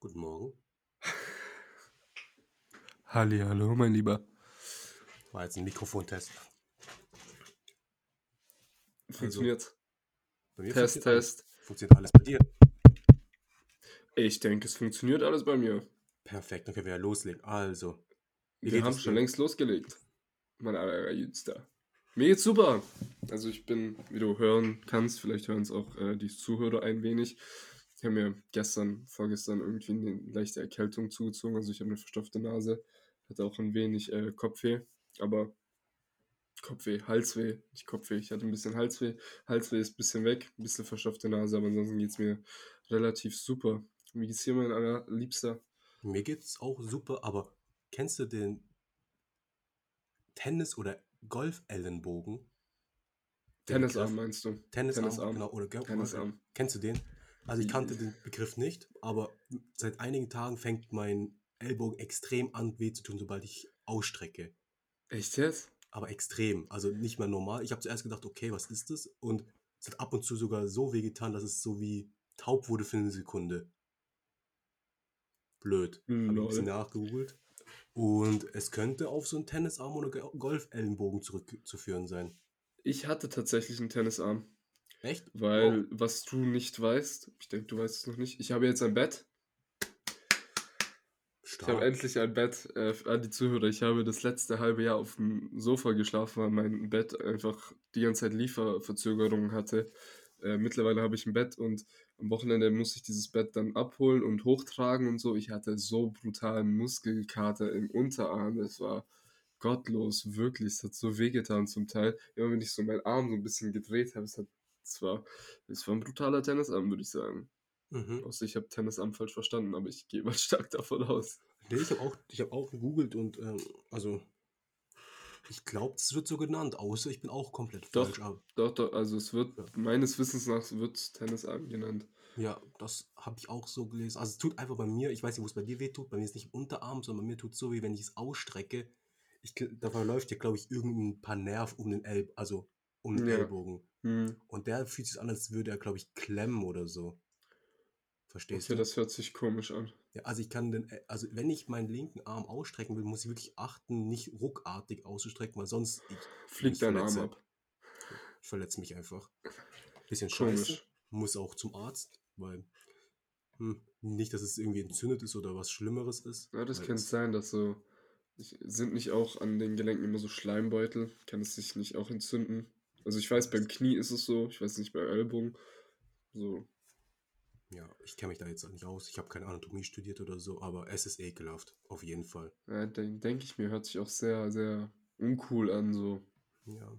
Guten Morgen. Halli, hallo, mein Lieber. War jetzt ein Mikrofontest. Funktioniert's? Bei mir Test, funktioniert alles. Test. Funktioniert alles bei dir? Ich denke, es funktioniert alles bei mir. Perfekt, dann können wir ja loslegen. Also, Wir haben es schon dir? längst losgelegt. Mein allerjüngster. Mir geht's super. Also ich bin, wie du hören kannst, vielleicht hören es auch äh, die Zuhörer ein wenig. Ich habe mir gestern, vorgestern irgendwie eine leichte Erkältung zugezogen. Also ich habe eine verstopfte Nase, hatte auch ein wenig äh, Kopfweh, aber Kopfweh, Halsweh, nicht Kopfweh. Ich hatte ein bisschen Halsweh. Halsweh ist ein bisschen weg, ein bisschen verstopfte Nase, aber ansonsten geht's mir relativ super. Wie geht's dir, mein allerliebster? Mir geht's auch super, aber kennst du den Tennis- oder Golf-Ellenbogen? Tennisarm meinst du? Tennisarm, Tennisarm. genau, oder Golf Tennisarm. Kennst du den? Also ich kannte den Begriff nicht, aber seit einigen Tagen fängt mein Ellbogen extrem an weh zu tun, sobald ich ausstrecke. Echt jetzt? aber extrem. Also nicht mehr normal. Ich habe zuerst gedacht, okay, was ist das? Und es hat ab und zu sogar so weh getan, dass es so wie taub wurde für eine Sekunde. Blöd. Habe ich ein bisschen nachgegoogelt. Und es könnte auf so einen Tennisarm oder Ge- Golfellenbogen zurückzuführen sein. Ich hatte tatsächlich einen Tennisarm, Echt? weil was du nicht weißt, ich denke, du weißt es noch nicht, ich habe jetzt ein Bett. Ich habe Stark. endlich ein Bett äh, an die Zuhörer. Ich habe das letzte halbe Jahr auf dem Sofa geschlafen, weil mein Bett einfach die ganze Zeit Lieferverzögerungen hatte. Äh, mittlerweile habe ich ein Bett und am Wochenende muss ich dieses Bett dann abholen und hochtragen und so. Ich hatte so brutalen Muskelkater im Unterarm. Das war gottlos, wirklich. Es hat so wehgetan zum Teil. Immer wenn ich so meinen Arm so ein bisschen gedreht habe, es hat, es war, es war ein brutaler Tennisarm, würde ich sagen. Mhm. Außer ich habe Tennisarm falsch verstanden, aber ich gehe mal stark davon aus. Nee, ich habe auch, ich hab auch gegoogelt und ähm, also ich glaube, es wird so genannt, außer ich bin auch komplett Doch. falsch. Doch, doch, also es wird, Ja. meines Wissens nach, wird Tennisarm genannt. Ja, das habe ich auch so gelesen. Also es tut einfach bei mir, ich weiß nicht, wo es bei dir weh tut, bei mir ist nicht im Unterarm, sondern bei mir tut es so, wie wenn ich es ausstrecke. Ich, da verläuft ja, glaube ich, irgendein paar Nerv um den Ellbogen, also um den Ja. Ellbogen. Hm. Und der fühlt sich an, als würde er, glaube ich, klemmen oder so. Verstehst Okay, du? das hört sich komisch an. Ja, also ich kann den, äh, also wenn ich meinen linken Arm ausstrecken will, muss ich wirklich achten, nicht ruckartig auszustrecken, weil sonst ich, Fliegt dein Arm ab. ich verletze mich einfach. Bisschen scheiße. Komisch. Muss auch zum Arzt, weil hm, nicht, dass es irgendwie entzündet ist oder was Schlimmeres ist. Ja, das kann es- sein, dass so. Sind nicht auch an den Gelenken immer so Schleimbeutel? Kann es sich nicht auch entzünden? Also ich weiß, beim Knie ist es so, ich weiß nicht, beim Ellbogen. So. Ja, ich kenne mich da jetzt auch nicht aus. Ich habe keine Anatomie studiert oder so, aber es ist ekelhaft. Auf jeden Fall. Ja, denke denk ich mir, hört sich auch sehr, sehr uncool an. So. Ja.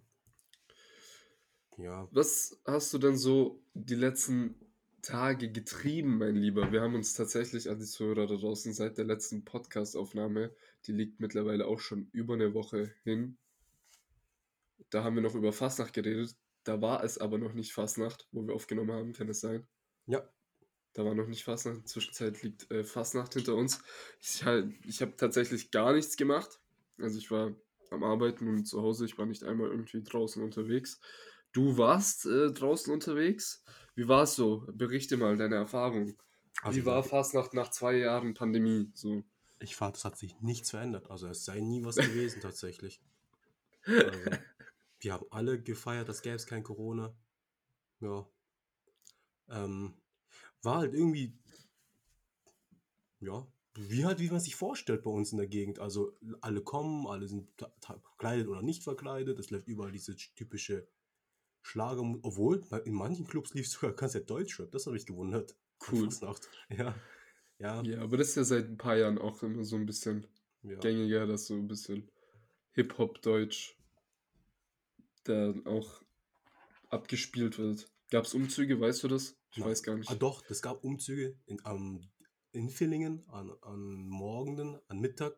Ja, Was hast du denn so die letzten Tage getrieben, mein Lieber? Wir haben uns tatsächlich an die Zuhörer da draußen seit der letzten Podcast-Aufnahme, die liegt mittlerweile auch schon über eine Woche hin. Da haben wir noch über Fastnacht geredet. Da war es aber noch nicht Fastnacht, wo wir aufgenommen haben, kann es sein? ja, Da war noch nicht Fastnacht. In der Zwischenzeit liegt äh, Fastnacht hinter uns. Ich, halt, ich habe tatsächlich gar nichts gemacht. Also ich war am Arbeiten und zu Hause. Ich war nicht einmal irgendwie draußen unterwegs. Du warst äh, draußen unterwegs. Wie war es so? Berichte mal deine Erfahrung. also Wie war Fastnacht nach zwei Jahren Pandemie? So. ich fand, es hat sich nichts verändert. Also es sei nie was gewesen tatsächlich. Also, wir haben alle gefeiert, das gäbe es kein Corona. Ja. Ähm, war halt irgendwie, ja, wie halt, wie man sich vorstellt bei uns in der Gegend. Also alle kommen, alle sind verkleidet oder nicht verkleidet. Es läuft überall diese typische Schlager, obwohl in manchen Clubs lief sogar ganz der Deutschrap. Das habe ich gewundert. Cool. Ja. Ja. Ja, aber das ist ja seit ein paar Jahren auch immer so ein bisschen ja. gängiger, dass so ein bisschen Hip-Hop-Deutsch da auch abgespielt wird. Gab es Umzüge, weißt du das? Ich Nein. weiß gar nicht. Ah, doch, es gab Umzüge in, am, in Villingen an, an Morgenden, an Mittag.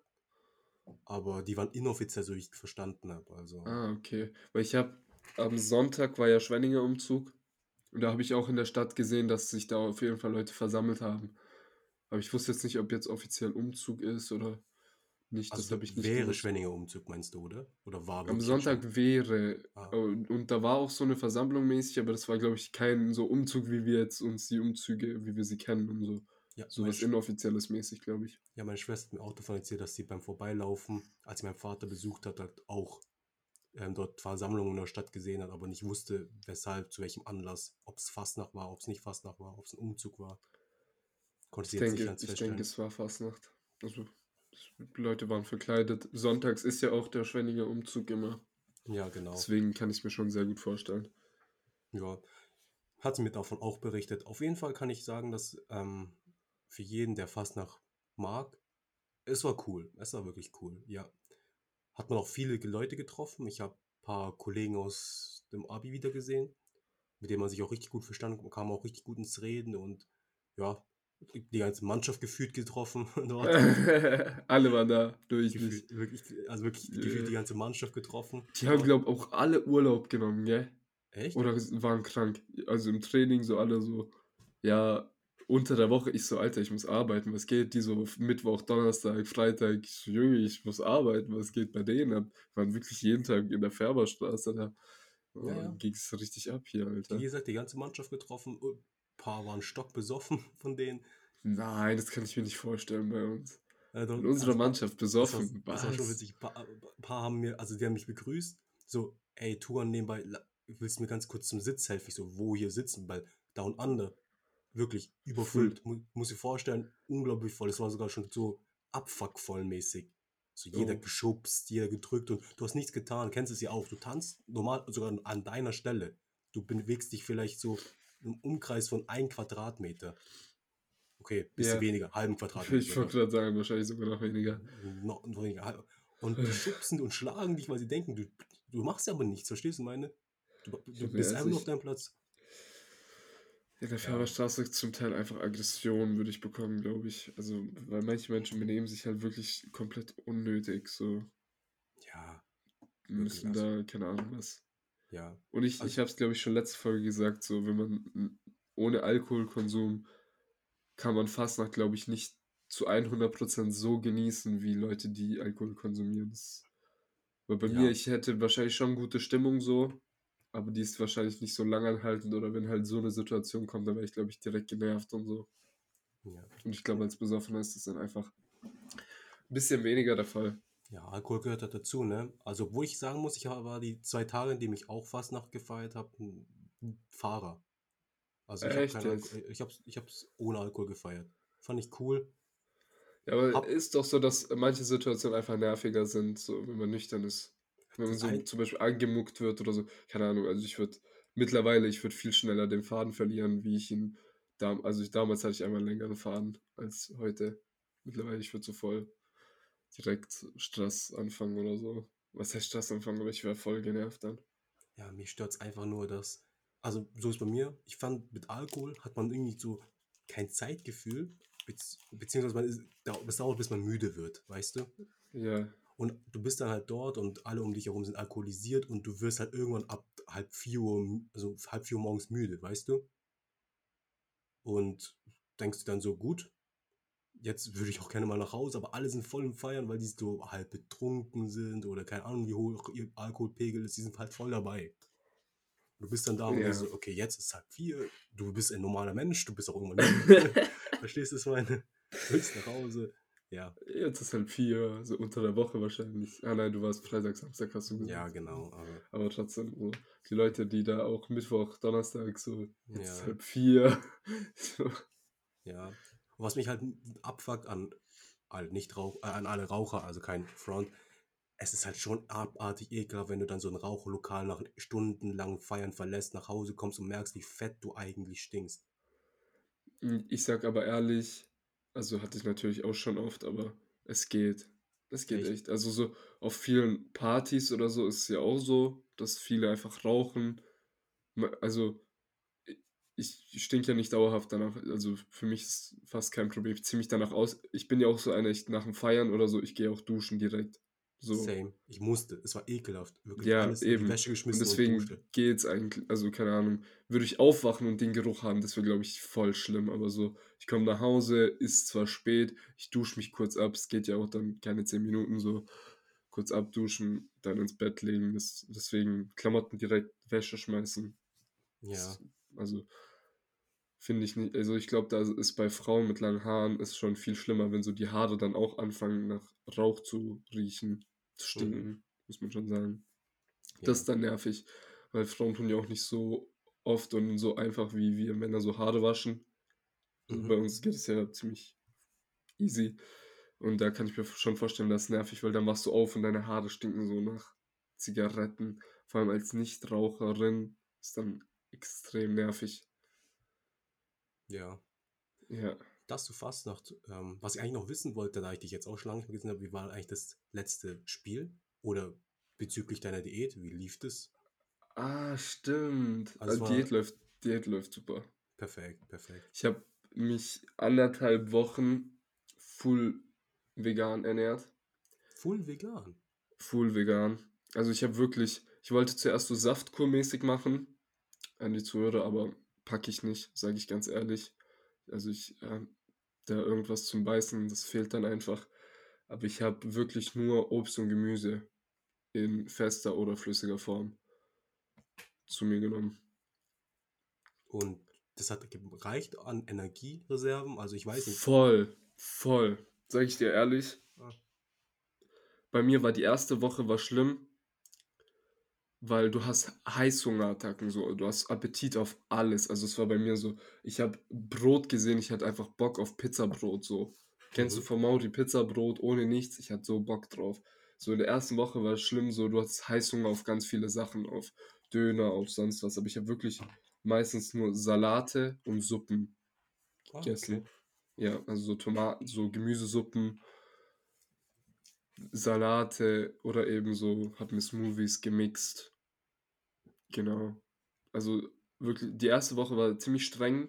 Aber die waren inoffiziell, so wie ich verstanden habe. Also, Ah, okay. Weil ich habe am Sonntag war ja Schwenninger Umzug und da habe ich auch in der Stadt gesehen, dass sich da auf jeden Fall Leute versammelt haben. Aber ich wusste jetzt nicht, ob jetzt offiziell Umzug ist oder nicht. Das also habe ich nicht wäre gewusst. Schwenninger Umzug, meinst du, oder? Oder war Am Sonntag schon- wäre Ah. und, da war auch so eine Versammlung mäßig, aber das war glaube ich kein so Umzug, wie wir jetzt uns die Umzüge, wie wir sie kennen und so. Ja, So was Inoffizielles mäßig, glaube ich. ja, meine Schwester hat mir auch davon erzählt, dass sie beim Vorbeilaufen, als sie meinen Vater besucht hat, halt auch ähm, dort Versammlungen in der Stadt gesehen hat, aber nicht wusste, weshalb, zu welchem Anlass, ob es Fastnacht war, ob es nicht Fastnacht war, ob es ein Umzug war. Konnte Ich sie jetzt nicht denke, ganz ich feststellen. denke, es war Fastnacht. Also, Leute waren verkleidet. Sonntags ist ja auch der Schwenninger Umzug immer. Ja, genau. Deswegen kann ich mir schon sehr gut vorstellen. Ja, hat sie mir davon auch berichtet. Auf jeden Fall kann ich sagen, dass ähm, für jeden, der Fastnacht mag, es war cool. Es war wirklich cool. Ja. Hat man auch viele Leute getroffen. Ich habe ein paar Kollegen aus dem Abi wieder gesehen, mit denen man sich auch richtig gut verstanden Man kam auch richtig gut ins Reden und ja, die ganze Mannschaft gefühlt getroffen. Alle waren da, durch. Gefühlt, wirklich, also wirklich gefühlt die ganze Mannschaft getroffen. Die haben, glaube ich, auch alle Urlaub genommen, gell? Echt? Oder waren krank. Also im Training so alle so, ja, unter der Woche, ich so, Alter, ich muss arbeiten, was geht? Die so Mittwoch, Donnerstag, Freitag, ich so, Junge, ich muss arbeiten, was geht bei denen ab? Waren wirklich jeden Tag in der Färberstraße da. Oh, Ja, ja. Ging es richtig ab hier, Alter. Wie gesagt, die ganze Mannschaft getroffen. Paar waren stockbesoffen von denen. Nein, das kann ich mir nicht vorstellen bei uns. Also, In unserer also, Mannschaft Das war, besoffen. das war schon witzig. Ein paar, ein paar haben mir, also die haben mich begrüßt. So, ey, Tuan nebenbei, willst du mir ganz kurz zum Sitz helfen? Ich so, wo hier sitzen? Weil Down Under, wirklich überfüllt. Mu muss dir vorstellen, unglaublich voll. Es war sogar schon so abfuckvoll-mäßig. So jeder Oh. geschubst, jeder gedrückt und du hast nichts getan. Kennst es ja auch. Du tanzt normal, sogar an deiner Stelle. Du bewegst dich vielleicht so im Umkreis von ein Quadratmeter. Okay, bisschen Ja. weniger, halben Quadratmeter. Ich wollte gerade sagen, wahrscheinlich sogar noch weniger. noch, noch weniger. Und die schubsen und schlagen dich, weil sie denken, du, du machst aber nichts, verstehst du meine? Du, du Ja, bist einfach nur auf deinem Platz. In der Färberstraße zum Teil einfach Aggression würde ich bekommen, glaube ich. Also, weil manche Menschen benehmen sich halt wirklich komplett unnötig, so Ja, müssen also- da, keine Ahnung was. Ja. Und ich, Also- ich habe es, glaube ich, schon letzte Folge gesagt, so, wenn man ohne Alkoholkonsum kann man Fastnacht, glaube ich, nicht zu 100% so genießen, wie Leute, die Alkohol konsumieren. Das, weil bei Ja. mir, ich hätte wahrscheinlich schon gute Stimmung so, aber die ist wahrscheinlich nicht so langanhaltend oder wenn halt so eine Situation kommt, dann wäre ich, glaube ich, direkt genervt und so. ja. Und ich glaube, als Besoffener ist das dann einfach ein bisschen weniger der Fall. Ja, Alkohol gehört halt dazu, ne? Also, wo ich sagen muss, ich war die zwei Tage, in denen ich auch Fastnacht gefeiert habe, ein ein Fahrer. Also, ich habe Echt keinen jetzt? Alko- ich hab's, ich hab's ohne Alkohol gefeiert. Fand ich cool. Ja, aber Hab- ist doch so, dass manche Situationen einfach nerviger sind, so wenn man nüchtern ist. Wenn man Das so ein- zum Beispiel angemuckt wird oder so. Keine Ahnung, also ich würde mittlerweile, ich würde viel schneller den Faden verlieren, wie ich ihn also ich, damals hatte ich einmal einen längeren Faden als heute. Mittlerweile, ich würde so voll direkt Stress anfangen oder so. Was heißt Stress anfangen, aber ich wäre voll genervt dann. Ja, mich stört's einfach nur, dass. Also, so ist bei mir. Ich fand, mit Alkohol hat man irgendwie so kein Zeitgefühl. Bezieh beziehungsweise man ist, es dauert, bis man müde wird, weißt du? Ja, Und du bist dann halt dort und alle um dich herum sind alkoholisiert und du wirst halt irgendwann ab halb vier Uhr, also halb vier Uhr morgens müde, weißt du? Und denkst du dann so, gut, jetzt würde ich auch gerne mal nach Hause, aber alle sind voll im Feiern, weil die so halb betrunken sind oder keine Ahnung, wie hoch ihr Alkoholpegel ist, die sind halt voll dabei. Du bist dann da und Ja. so, okay, jetzt ist halb vier, du bist ein normaler Mensch, du bist auch irgendwann. Verstehst du, was ich meine? Du willst nach Hause. Ja, jetzt ist halt vier, so unter der Woche wahrscheinlich. Ah nein, du warst Freitag, Samstag, hast du gesagt. ja, genau. Aber Aber trotzdem, so, die Leute, die da auch Mittwoch, Donnerstag so, jetzt ist Ja. halb vier. So. Ja. Was mich halt abfuckt an, alle nicht Rauch, äh, an alle Raucher, also kein Front, es ist halt schon abartig ekelhaft, wenn du dann so ein Rauchlokal nach stundenlangen Feiern verlässt, nach Hause kommst und merkst, wie fett du eigentlich stinkst. Ich sag aber ehrlich, also hatte ich natürlich auch schon oft, aber es geht. Es geht Echt? echt. Also so auf vielen Partys oder so ist es ja auch so, dass viele einfach rauchen. Also ich stink ja nicht dauerhaft danach. Also für mich ist fast kein Problem. Ich ziehe mich danach aus. Ich bin ja auch so einer, ich nach dem Feiern oder so, ich gehe auch duschen direkt. So. Same. Ich musste. Es war ekelhaft. Wirklich Ja, alles in eben. die Wäsche Und geschmissen und, deswegen duschte. geht's eigentlich, also keine Ahnung, würde ich aufwachen und den Geruch haben, das wäre, glaube ich, voll schlimm. Aber so, ich komme nach Hause, ist zwar spät, ich dusche mich kurz ab, es geht ja auch dann keine 10 Minuten so, kurz abduschen, dann ins Bett legen. Das, deswegen Klamotten direkt Wäsche schmeißen. Ja. Das, also Finde ich nicht. Also ich glaube, da ist bei Frauen mit langen Haaren ist schon viel schlimmer, wenn so die Haare dann auch anfangen nach Rauch zu riechen, zu stinken, Mhm. muss man schon sagen. Das ist Ja. dann nervig, weil Frauen tun ja auch nicht so oft und so einfach wie wir Männer so Haare waschen. Also bei Mhm. uns geht es ja ziemlich easy. Und da kann ich mir schon vorstellen, das ist nervig, weil dann wachst du auf und deine Haare stinken so nach Zigaretten. Vor allem als Nichtraucherin ist dann extrem nervig. Ja. Ja. Das zu Fastnacht, ähm, was ich eigentlich noch wissen wollte, da ich dich jetzt auch schon lange nicht mehr gesehen habe, wie war eigentlich das letzte Spiel? Oder bezüglich deiner Diät, wie lief das? Ah, stimmt. Also war Diät läuft, Diät läuft super. perfekt, perfekt. Ich habe mich anderthalb Wochen full vegan ernährt. Full vegan. Full vegan. Also ich habe wirklich, ich wollte zuerst so Saftkurmäßig machen an die Zuhörer, aber packe ich nicht, sage ich ganz ehrlich. Also ich, ähm, da irgendwas zum Beißen, das fehlt dann einfach. Aber ich habe wirklich nur Obst und Gemüse in fester oder flüssiger Form zu mir genommen. Und das hat gereicht an Energiereserven. Also ich weiß nicht. Voll, voll. Sag ich dir ehrlich. Ah. Bei mir war die erste Woche war schlimm, weil du hast Heißhungerattacken, so, du hast Appetit auf alles. Also es war bei mir so, ich habe Brot gesehen, ich hatte einfach Bock auf Pizzabrot, so. Kennst du Mhm. von Mauri Pizzabrot ohne nichts? Ich hatte so Bock drauf. So in der ersten Woche war es schlimm, so du hattest Heißhunger auf ganz viele Sachen, auf Döner, auf sonst was. Aber ich habe wirklich meistens nur Salate und Suppen Ah, gegessen. okay. Ja, also so Tomaten, so Gemüsesuppen, Salate oder eben so, hab mir Smoothies gemixt. Genau. Also wirklich, die erste Woche war ziemlich streng.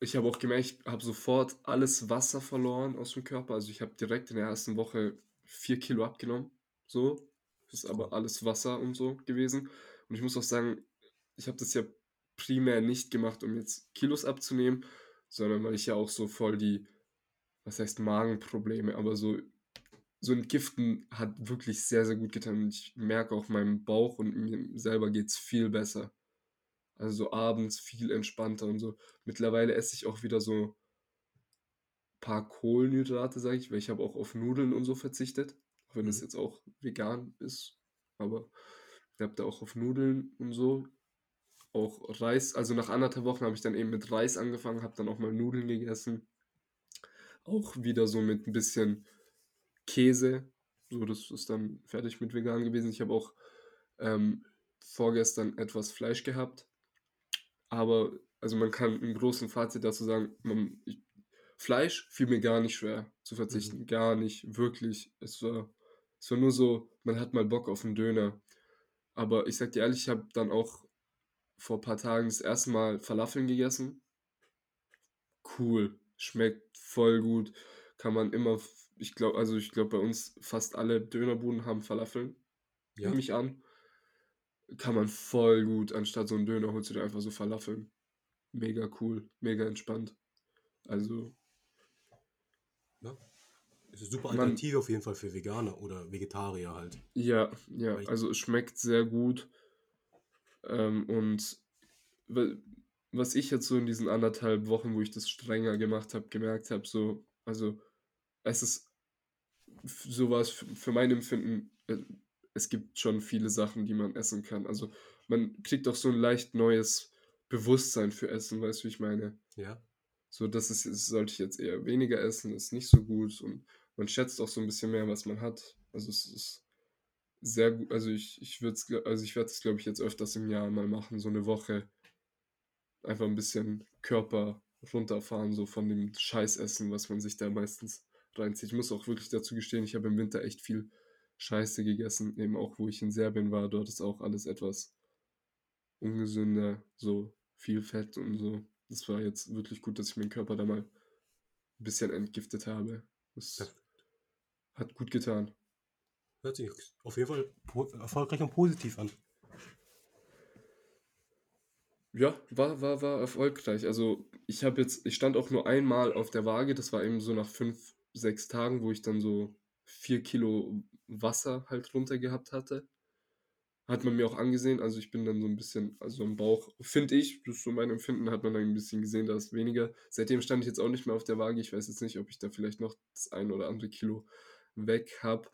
Ich habe auch gemerkt, ich habe sofort alles Wasser verloren aus dem Körper. Also ich habe direkt in der ersten Woche vier Kilo abgenommen. So. Das ist aber alles Wasser und so gewesen. Und ich muss auch sagen, ich habe das ja primär nicht gemacht, um jetzt Kilos abzunehmen, sondern weil ich ja auch so voll die, was heißt Magenprobleme, aber so, so Entgiften hat wirklich sehr, sehr gut getan. Und ich merke auch meinem Bauch und mir selber geht es viel besser. Also so abends viel entspannter und so. Mittlerweile esse ich auch wieder so ein paar Kohlenhydrate, sage ich, weil ich habe auch auf Nudeln und so verzichtet. Auch wenn das Mhm. jetzt auch vegan ist. Aber ich habe da auch auf Nudeln und so. Auch Reis, also nach anderthalb Wochen habe ich dann eben mit Reis angefangen, habe dann auch mal Nudeln gegessen. Auch wieder so mit ein bisschen Käse. So, das ist dann fertig mit vegan gewesen. Ich habe auch ähm, vorgestern etwas Fleisch gehabt. Aber, also man kann im großen Fazit dazu sagen, man, ich, Fleisch fiel mir gar nicht schwer zu verzichten. Mhm. Gar nicht, wirklich. Es war, es war nur so, man hat mal Bock auf einen Döner. Aber ich sag dir ehrlich, ich habe dann auch vor ein paar Tagen das erste Mal Falafeln gegessen. Cool, schmeckt voll gut. Kann man immer, ich glaube, also ich glaube, bei uns fast alle Dönerbuden haben Falafeln. Ja. Nehme ich an. Kann man voll gut, anstatt so einen Döner holst du dir einfach so Falafeln. Mega cool, mega entspannt. Also, ja. Es ist eine super Alternative auf jeden Fall für Veganer oder Vegetarier halt. ja, ja, also es schmeckt sehr gut. Ähm, und wa- was ich jetzt so in diesen anderthalb Wochen, wo ich das strenger gemacht habe, gemerkt habe, so, also es ist sowas für, mein Empfinden, äh, es gibt schon viele Sachen, die man essen kann. Also man kriegt auch so ein leicht neues Bewusstsein für Essen, weißt du, wie ich meine? Ja. So, das ist, das sollte ich jetzt eher weniger essen, ist nicht so gut und man schätzt auch so ein bisschen mehr, was man hat. Also es ist sehr gut, also ich, ich würde es, also ich werde es, glaube ich, jetzt öfters im Jahr mal machen, so eine Woche einfach ein bisschen Körper runterfahren, so von dem Scheißessen, was man sich da meistens reinzieht. Ich muss auch wirklich dazu gestehen, ich habe im Winter echt viel Scheiße gegessen, eben auch wo ich in Serbien war, dort ist auch alles etwas ungesünder, so viel Fett und so. Das war jetzt wirklich gut, dass ich meinen Körper da mal ein bisschen entgiftet habe. Das Perfekt. hat gut getan. Hört sich auf jeden Fall erfolgreich und positiv an. Ja, war, war, war erfolgreich. Also ich habe jetzt, ich stand auch nur einmal auf der Waage, das war eben so nach fünf, sechs Tagen, wo ich dann so vier Kilo Wasser halt runter gehabt hatte. Hat man mir auch angesehen. Also ich bin dann so ein bisschen, also im Bauch, finde ich, das ist so mein Empfinden, hat man dann ein bisschen gesehen, da ist weniger. Seitdem stand ich jetzt auch nicht mehr auf der Waage. Ich weiß jetzt nicht, ob ich da vielleicht noch das ein oder andere Kilo weg habe.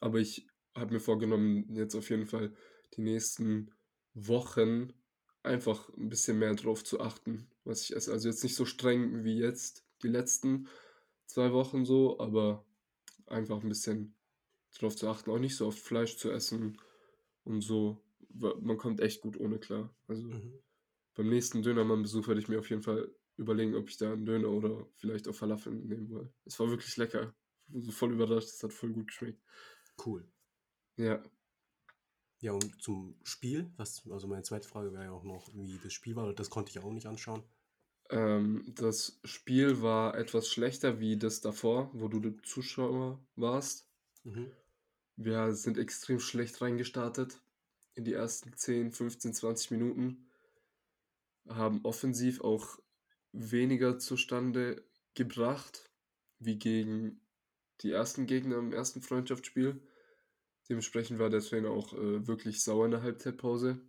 Aber ich habe mir vorgenommen, jetzt auf jeden Fall die nächsten Wochen einfach ein bisschen mehr drauf zu achten, was ich esse. Also jetzt nicht so streng wie jetzt die letzten zwei Wochen so, aber einfach ein bisschen drauf zu achten, auch nicht so oft Fleisch zu essen und so. Man kommt echt gut ohne klar. Also Mhm. beim nächsten Dönermann-Besuch werde ich mir auf jeden Fall überlegen, ob ich da einen Döner oder vielleicht auch Falafel nehmen will. Es war wirklich lecker. So voll überrascht, es hat voll gut geschmeckt. Cool. Ja, Ja, und zum Spiel, was, also meine zweite Frage wäre ja auch noch, wie das Spiel war, das konnte ich auch nicht anschauen. Ähm, das Spiel war etwas schlechter wie das davor, wo du der Zuschauer warst. Mhm. Wir sind extrem schlecht reingestartet in die ersten 10, 15, 20 Minuten. Haben offensiv auch weniger zustande gebracht wie gegen die ersten Gegner im ersten Freundschaftsspiel. Dementsprechend war der Trainer auch äh, wirklich sauer in der Halbzeitpause.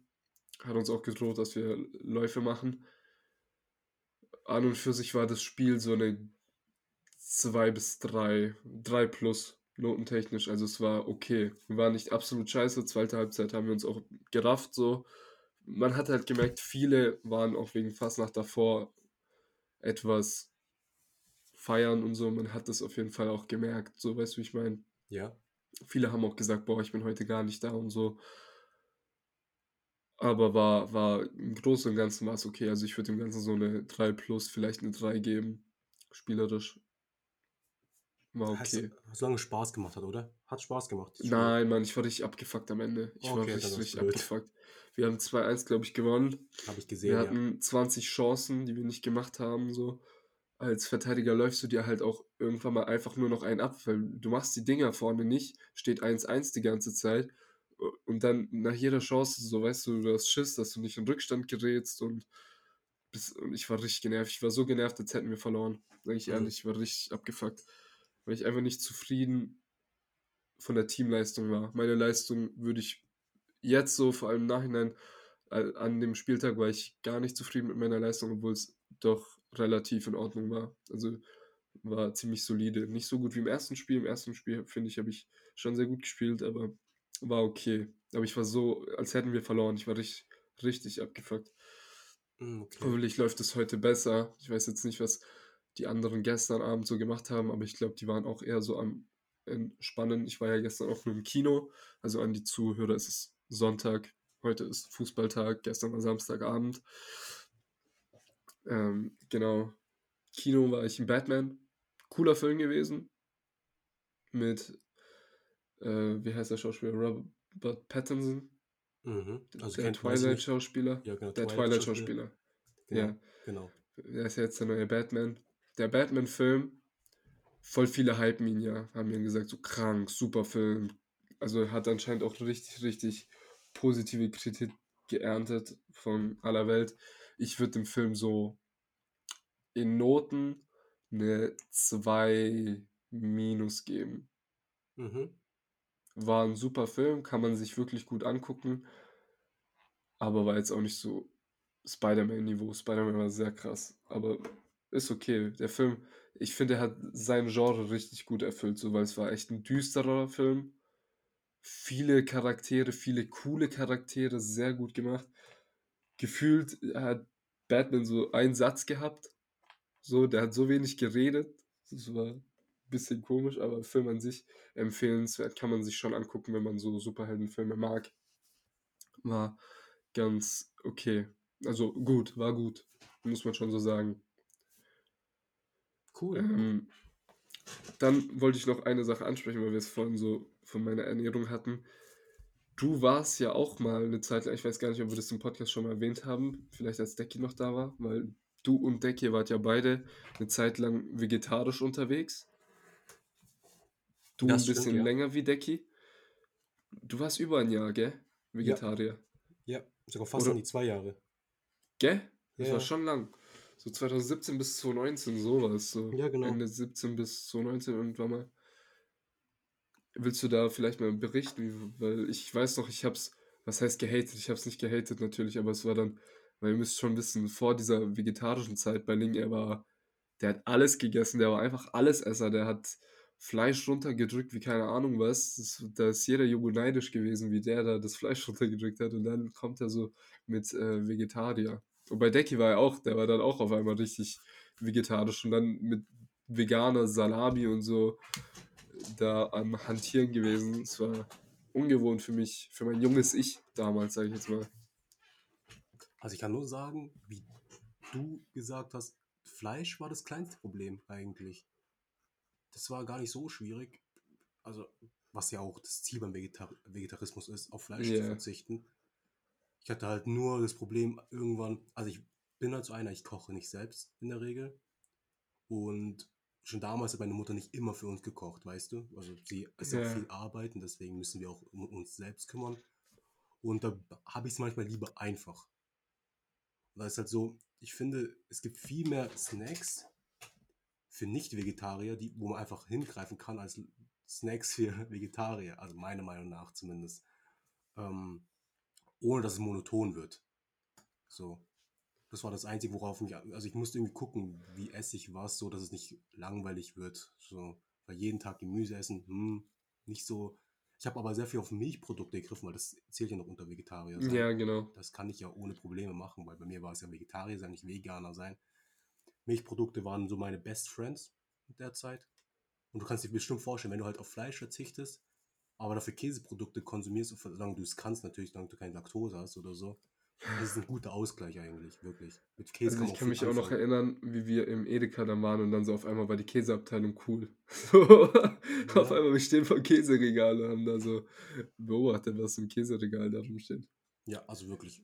Hat uns auch gedroht, dass wir Läufe machen. An und für sich war das Spiel so eine 2 bis 3, 3 plus notentechnisch. Also es war okay. Wir waren nicht absolut scheiße. Zweite Halbzeit haben wir uns auch gerafft so. Man hat halt gemerkt, viele waren auch wegen Fastnacht davor etwas feiern und so. Man hat das auf jeden Fall auch gemerkt. So, weißt du, wie ich meine? Ja. Viele haben auch gesagt, boah, ich bin heute gar nicht da und so. Aber war, war im Großen und Ganzen war es okay. Also ich würde dem Ganzen so eine 3 plus, vielleicht eine 3 geben. Spielerisch. War Hast, okay. solange es Spaß gemacht hat, oder? Hat Spaß gemacht. Nein, Mann, ich war richtig abgefuckt am Ende. Ich war Okay, dann richtig, richtig abgefuckt. Wir haben 2-1, glaube ich, gewonnen. Habe ich Wir gesehen, ja. hatten 20 Chancen, die wir nicht gemacht haben. So. Als Verteidiger läufst du dir halt auch irgendwann mal einfach nur noch einen ab, weil du machst die Dinger vorne nicht, steht 1-1 die ganze Zeit. Und dann nach jeder Chance, so weißt du, du hast Schiss, dass du nicht in Rückstand gerätst und, bis, und ich war richtig genervt. Ich war so genervt, als hätten wir verloren. Sag ich Mhm. ehrlich, ich war richtig abgefuckt. Weil ich einfach nicht zufrieden von der Teamleistung war. Meine Leistung würde ich jetzt so, vor allem im Nachhinein, an dem Spieltag war ich gar nicht zufrieden mit meiner Leistung, obwohl es doch relativ in Ordnung war. Also war ziemlich solide. Nicht so gut wie im ersten Spiel. Im ersten Spiel, finde ich, habe ich schon sehr gut gespielt, aber war okay. Aber ich war so, als hätten wir verloren. Ich war richtig, richtig abgefuckt. Mm, Okay. Hoffentlich läuft es heute besser. Ich weiß jetzt nicht, was die anderen gestern Abend so gemacht haben, aber ich glaube, die waren auch eher so am Entspannen. Ich war ja gestern auch nur im Kino. Also an die Zuhörer, es ist Sonntag. Heute ist Fußballtag. Gestern war Samstagabend. Ähm, genau. Kino war ich in Batman. Cooler Film gewesen. Mit, äh, wie heißt der Schauspieler? Robert Pattinson. Mhm. Also der. Twilight-Schauspieler. Ja, genau. Der Twilight-Schauspieler. Genau. Ja. Genau. Der ist ja jetzt der neue Batman. Der Batman-Film, voll viele hypen ihn ja, haben ihn gesagt, so krank, super Film. Also hat anscheinend auch richtig, richtig positive Kritik geerntet von aller Welt. Ich würde dem Film so in Noten eine 2 minus geben. Mhm. War ein super Film, kann man sich wirklich gut angucken, aber war jetzt auch nicht so Spider-Man-Niveau. Spider-Man war sehr krass, aber ist okay. Der Film, ich finde, er hat sein Genre richtig gut erfüllt, so, weil es war echt ein düsterer Film. Viele Charaktere, viele coole Charaktere, sehr gut gemacht. Gefühlt hat Batman so einen Satz gehabt, so, der hat so wenig geredet. Das war bisschen komisch, aber Film an sich empfehlenswert, kann man sich schon angucken, wenn man so Superheldenfilme mag. War ganz okay. Also gut, war gut, muss man schon so sagen. Cool. Ähm, dann wollte ich noch eine Sache ansprechen, weil wir es vorhin so von meiner Ernährung hatten. Du warst ja auch mal eine Zeit lang, ich weiß gar nicht, ob wir das im Podcast schon mal erwähnt haben, vielleicht als Decky noch da war, weil du und Decky wart ja beide eine Zeit lang vegetarisch unterwegs. Du Das ein bisschen stimmt, ja. länger wie Decky. Du warst über ein Jahr, gell? Vegetarier. Ja, sogar fast Oder- an die zwei Jahre. Gell? Das Ja, war ja. schon lang. So 2017 bis 2019, sowas. So Ja, genau. Ende 17 bis 2019 irgendwann mal. willst du da vielleicht mal berichten? Weil ich weiß noch, ich hab's, was heißt gehatet? Ich hab's nicht gehatet natürlich, aber es war dann, weil ihr müsst schon wissen, vor dieser vegetarischen Zeit bei Ling, er war, der hat alles gegessen, der war einfach Allesesser, der hat Fleisch runtergedrückt wie keine Ahnung was. Das, da ist jeder Junge neidisch gewesen, wie der da das Fleisch runtergedrückt hat und dann kommt er so mit äh, Vegetarier. Und bei Decky war er auch, der war dann auch auf einmal richtig vegetarisch und dann mit veganer Salami und so da am Hantieren gewesen. Es war ungewohnt für mich, für mein junges Ich damals, sage ich jetzt mal. Also ich kann nur sagen, wie du gesagt hast, Fleisch war das kleinste Problem eigentlich. Das war gar nicht so schwierig. Also, was ja auch das Ziel beim Vegetar Vegetarismus ist, auf Fleisch yeah. zu verzichten. Ich hatte halt nur das Problem irgendwann, also ich bin halt so einer, ich koche nicht selbst in der Regel. Und schon damals hat meine Mutter nicht immer für uns gekocht, weißt du? Also sie ist ja auch viel arbeiten, deswegen müssen wir auch um uns selbst kümmern. Und da habe ich es manchmal lieber einfach. Weil es halt so, ich finde, es gibt viel mehr Snacks für Nicht-Vegetarier, die, wo man einfach hingreifen kann, als Snacks für Vegetarier. Also meiner Meinung nach zumindest. Ähm, ohne dass es monoton wird. So. Das war das Einzige, worauf mich, also ich musste irgendwie gucken, wie esse ich was, so dass es nicht langweilig wird. So, weil jeden Tag Gemüse essen, hm, nicht so. Ich habe aber sehr viel auf Milchprodukte gegriffen, weil das zählt ja noch unter Vegetarier sein. Ja, genau. Das kann ich ja ohne Probleme machen, weil bei mir war es ja Vegetarier sein, nicht Veganer sein. Milchprodukte waren so meine Best Friends in der Zeit. Und du kannst dir bestimmt vorstellen, wenn du halt auf Fleisch verzichtest, aber dafür Käseprodukte konsumierst, solange du es kannst, natürlich, solange du keine Laktose hast oder so, das ist ein guter Ausgleich eigentlich, wirklich. Mit Käse also ich kann mich anfangen. auch noch erinnern, wie wir im Edeka dann waren und dann so auf einmal war die Käseabteilung cool. So, ja. Auf einmal, wir stehen vor Käseregal und haben da so beobachtet, was im Käseregal da rumsteht. Ja, also wirklich.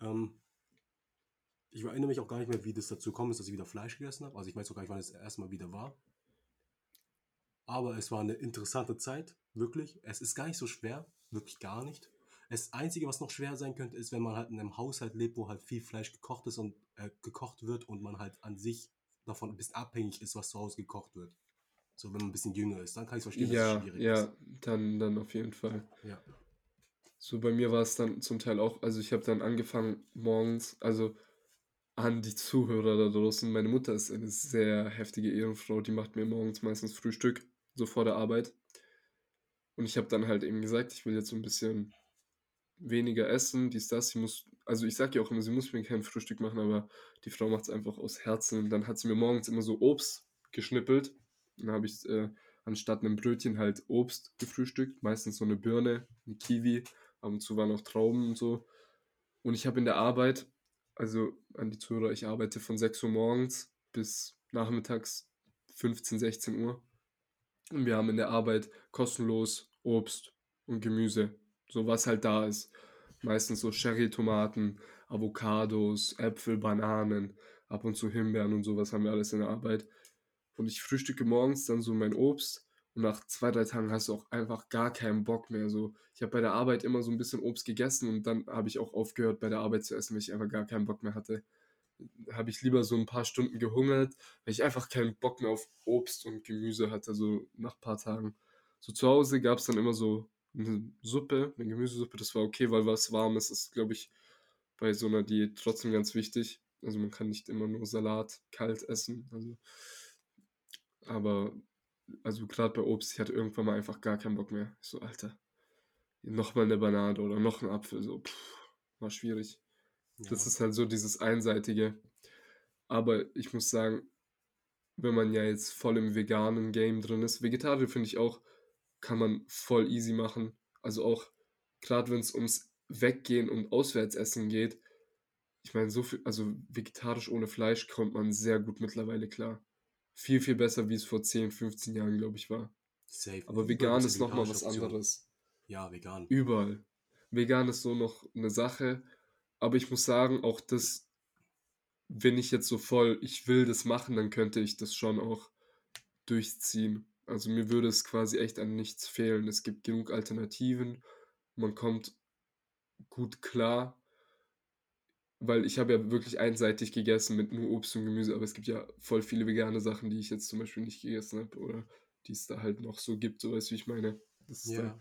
Ähm, ich erinnere mich auch gar nicht mehr, wie das dazu gekommen ist, dass ich wieder Fleisch gegessen habe. Also ich weiß auch gar nicht, wann es erstmal wieder war. Aber es war eine interessante Zeit, wirklich. Es ist gar nicht so schwer, wirklich gar nicht. Das Einzige, was noch schwer sein könnte, ist, wenn man halt in einem Haushalt lebt, wo halt viel Fleisch gekocht ist und äh, gekocht wird und man halt an sich davon ein bisschen abhängig ist, was zu Hause gekocht wird. So, wenn man ein bisschen jünger ist, dann kann ich es verstehen, ja, dass es schwierig ja, ist. Ja, dann, dann auf jeden Fall. Ja. So, bei mir war es dann zum Teil auch, also ich habe dann angefangen morgens, also an die Zuhörer da draußen, meine Mutter ist eine sehr heftige Ehrenfrau, die macht mir morgens meistens Frühstück, so vor der Arbeit. Und ich habe dann halt eben gesagt, ich will jetzt so ein bisschen weniger essen, dies, das. Sie muss, also ich sage ja auch immer, sie muss mir kein Frühstück machen, aber die Frau macht es einfach aus Herzen. Und dann hat sie mir morgens immer so Obst geschnippelt. Dann habe ich äh, anstatt einem Brötchen halt Obst gefrühstückt. Meistens so eine Birne, ein Kiwi. Ab und zu waren auch Trauben und so. Und ich habe in der Arbeit, also an die Zuhörer, ich arbeite von 6 Uhr morgens bis nachmittags 15, 16 Uhr. Und wir haben in der Arbeit kostenlos Obst und Gemüse so was halt da ist. Meistens so Cherry-Tomaten, Avocados, Äpfel, Bananen, ab und zu Himbeeren und sowas haben wir alles in der Arbeit. Und ich frühstücke morgens dann so mein Obst und nach zwei, drei Tagen hast du auch einfach gar keinen Bock mehr. So, ich habe bei der Arbeit immer so ein bisschen Obst gegessen und dann habe ich auch aufgehört, bei der Arbeit zu essen, weil ich einfach gar keinen Bock mehr hatte. Habe ich lieber so ein paar Stunden gehungert, weil ich einfach keinen Bock mehr auf Obst und Gemüse hatte, so nach ein paar Tagen. So zu Hause gab es dann immer so eine Suppe, eine Gemüsesuppe, das war okay, weil was Warmes ist, glaube ich, bei so einer Diät trotzdem ganz wichtig. Also man kann nicht immer nur Salat kalt essen. Also, aber, also gerade bei Obst, ich hatte irgendwann mal einfach gar keinen Bock mehr. Ich so, Alter, nochmal eine Banane oder noch ein Apfel, so, pff, war schwierig. Ja. Das ist halt so dieses Einseitige. Aber ich muss sagen, wenn man ja jetzt voll im veganen Game drin ist, Vegetarier finde ich auch kann man voll easy machen. Also auch gerade wenn es ums Weggehen und Auswärtsessen geht. Ich meine, so viel, also vegetarisch ohne Fleisch kommt man sehr gut mittlerweile klar. Viel, viel besser, wie es vor 10, 15 Jahren, glaube ich, war. Safe. Aber vegan ist nochmal was anderes. Ja, vegan. Überall. Vegan ist so noch eine Sache. Aber ich muss sagen, auch das, wenn ich jetzt so voll, ich will das machen, dann könnte ich das schon auch durchziehen. Also mir würde es quasi echt an nichts fehlen. Es gibt genug Alternativen. Man kommt gut klar. Weil ich habe ja wirklich einseitig gegessen mit nur Obst und Gemüse, aber es gibt ja voll viele vegane Sachen, die ich jetzt zum Beispiel nicht gegessen habe oder die es da halt noch so gibt, so weißt du, wie ich meine. Das ist Ja. da.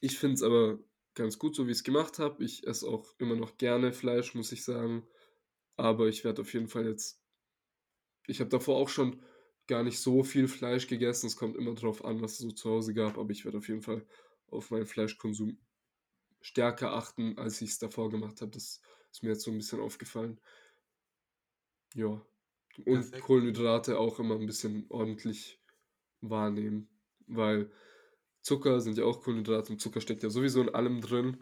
Ich finde es aber ganz gut, so wie ich es gemacht habe. Ich esse auch immer noch gerne Fleisch, muss ich sagen. Aber ich werde auf jeden Fall jetzt. Ich habe davor auch schon gar nicht so viel Fleisch gegessen. Es kommt immer drauf an, was es so zu Hause gab. Aber ich werde auf jeden Fall auf meinen Fleischkonsum stärker achten, als ich es davor gemacht habe. Das ist mir jetzt so ein bisschen aufgefallen. Ja. Und Perfekt. Kohlenhydrate auch immer ein bisschen ordentlich wahrnehmen. Weil Zucker sind ja auch Kohlenhydrate und Zucker steckt ja sowieso in allem drin.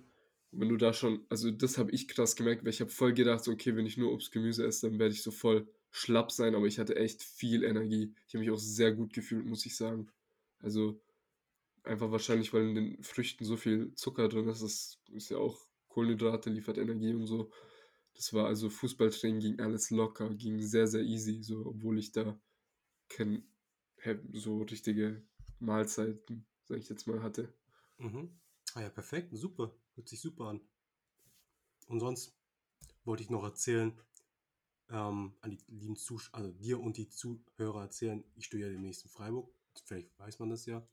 Und wenn du da schon, also das habe ich krass gemerkt, weil ich habe voll gedacht, so, okay, wenn ich nur Obst, Gemüse esse, dann werde ich so voll schlapp sein, aber ich hatte echt viel Energie. Ich habe mich auch sehr gut gefühlt, muss ich sagen. Also einfach wahrscheinlich, weil in den Früchten so viel Zucker drin ist, das ist ja auch Kohlenhydrate, liefert Energie und so. Das war also Fußballtraining ging alles locker, ging sehr, sehr easy, so, obwohl ich da kein, so richtige Mahlzeiten, sag ich jetzt mal, hatte. Mhm. Ah ja, perfekt, super. Hört sich super an. Und sonst wollte ich noch erzählen, ähm, an die lieben Zuschauer, also dir und die Zuhörer erzählen, ich stehe ja demnächst in Freiburg. Vielleicht weiß man das ja.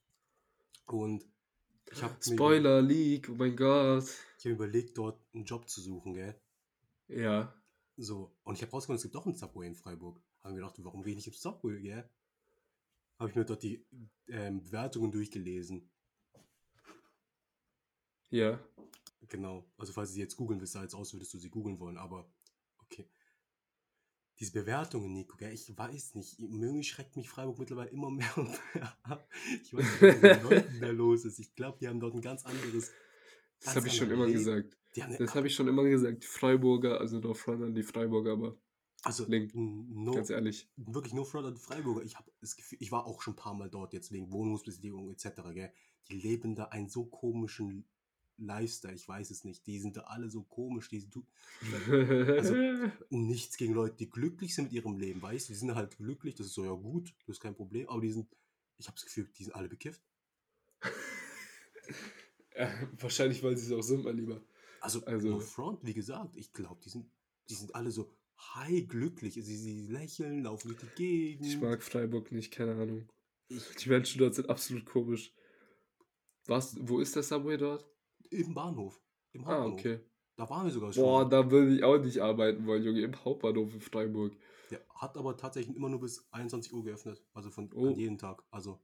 Und ich habe mir, Spoiler, Leak, oh mein Gott. ich hab überlegt, dort einen Job zu suchen, gell? Ja. So. Und ich habe rausgefunden, es gibt doch einen Subway in Freiburg. Haben mir gedacht, warum gehe ich nicht ins Subway, gell? Habe ich mir dort die ähm, Bewertungen durchgelesen. Ja. Genau. Also falls du sie jetzt googeln willst, sah jetzt aus, würdest du sie googeln wollen, aber okay. Diese Bewertungen, Nico, gell, ich weiß nicht. Irgendwie schreckt mich Freiburg mittlerweile immer mehr und mehr ab. Ich weiß nicht, was mit den Leuten da los ist. Ich glaube, die haben dort ein ganz anderes. Das habe ich schon immer Leben. gesagt. Das habe ich schon immer gesagt. Die Freiburger, also no front an die Freiburger, aber also Link, no, ganz ehrlich. wirklich no front an die Freiburger. Ich habe das Gefühl, ich war auch schon ein paar Mal dort jetzt wegen Wohnungsbesichtigung etc. Gell. Die leben da einen so komischen Lifestyle. Ich weiß es nicht. Die sind da alle so komisch. Die sind, Also, nichts gegen Leute, die glücklich sind mit ihrem Leben, weißt du? Die sind halt glücklich, das ist so, ja gut, das ist kein Problem, aber die sind, ich habe das Gefühl, die sind alle bekifft. ja, wahrscheinlich, weil sie es auch sind, mein Lieber. Also, Also- no front, wie gesagt, ich glaube, die sind, die sind alle so high glücklich. Sie, sie lächeln, laufen durch die Gegend. Ich mag Freiburg nicht, keine Ahnung. Ich- Die Menschen dort sind absolut komisch. Was, wo ist der Subway dort? Im Bahnhof. Im Ah, Hauptbahnhof. okay. Da waren wir sogar schon. Boah, da würde ich auch nicht arbeiten wollen, Junge, im Hauptbahnhof in Freiburg. Der hat aber tatsächlich immer nur bis 21 Uhr geöffnet. Also von Oh. an jeden Tag. Also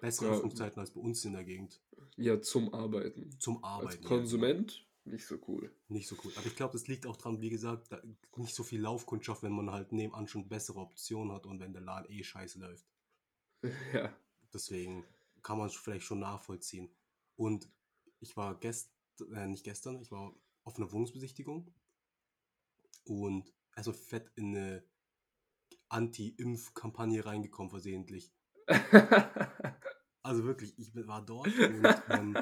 bessere Ja. Öffnungszeiten als bei uns in der Gegend. Ja, zum Arbeiten. Zum Als Arbeiten. ja, Konsument nicht so cool. Nicht so cool. Aber ich glaube, das liegt auch dran, wie gesagt, da nicht so viel Laufkundschaft, wenn man halt nebenan schon bessere Optionen hat und wenn der Laden eh scheiße läuft. Ja. Deswegen kann man es vielleicht schon nachvollziehen. Und ich war gestern, äh, nicht gestern, ich war auf einer Wohnungsbesichtigung und also fett in eine Anti-Impf-Kampagne reingekommen, versehentlich. Also wirklich, ich war dort und ähm,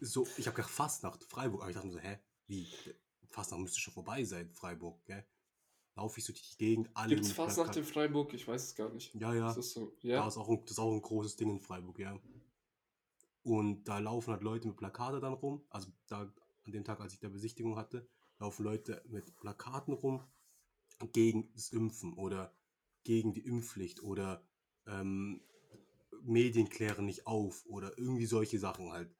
so, ich habe gedacht, Fastnacht, Freiburg. Aber ich dachte mir so, hä, wie? Fastnacht müsste schon vorbei sein, Freiburg, gell? Laufe ich so durch die Gegend, alle Gibt's mit fast nach Plakat- dem Freiburg? Ich weiß es gar nicht. Ja, ja. Ist so? Da Ja. ist auch ein, das ist auch ein großes Ding in Freiburg, ja. Und da laufen halt Leute mit Plakate dann rum. Also da an dem Tag, als ich da Besichtigung hatte, laufen Leute mit Plakaten rum gegen das Impfen oder gegen die Impfpflicht oder ähm, Medien klären nicht auf oder irgendwie solche Sachen halt.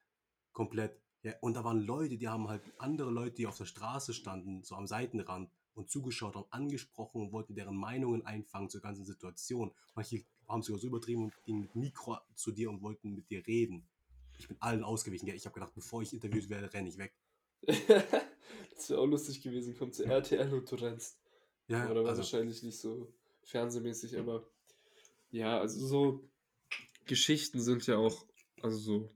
Komplett. Ja, und da waren Leute, die haben halt andere Leute, die auf der Straße standen, so am Seitenrand und zugeschaut haben, angesprochen und wollten deren Meinungen einfangen zur ganzen Situation. Manche haben sogar so übertrieben und gingen mit Mikro zu dir und wollten mit dir reden. Ich bin allen ausgewichen. Gell? Ich habe gedacht, bevor ich interviewt werde, renne ich weg. das wäre auch lustig gewesen. Kommt zu RTL und du rennst. Ja, Oder also, wahrscheinlich nicht so fernsehmäßig, aber ja, also so Geschichten sind ja auch, also so,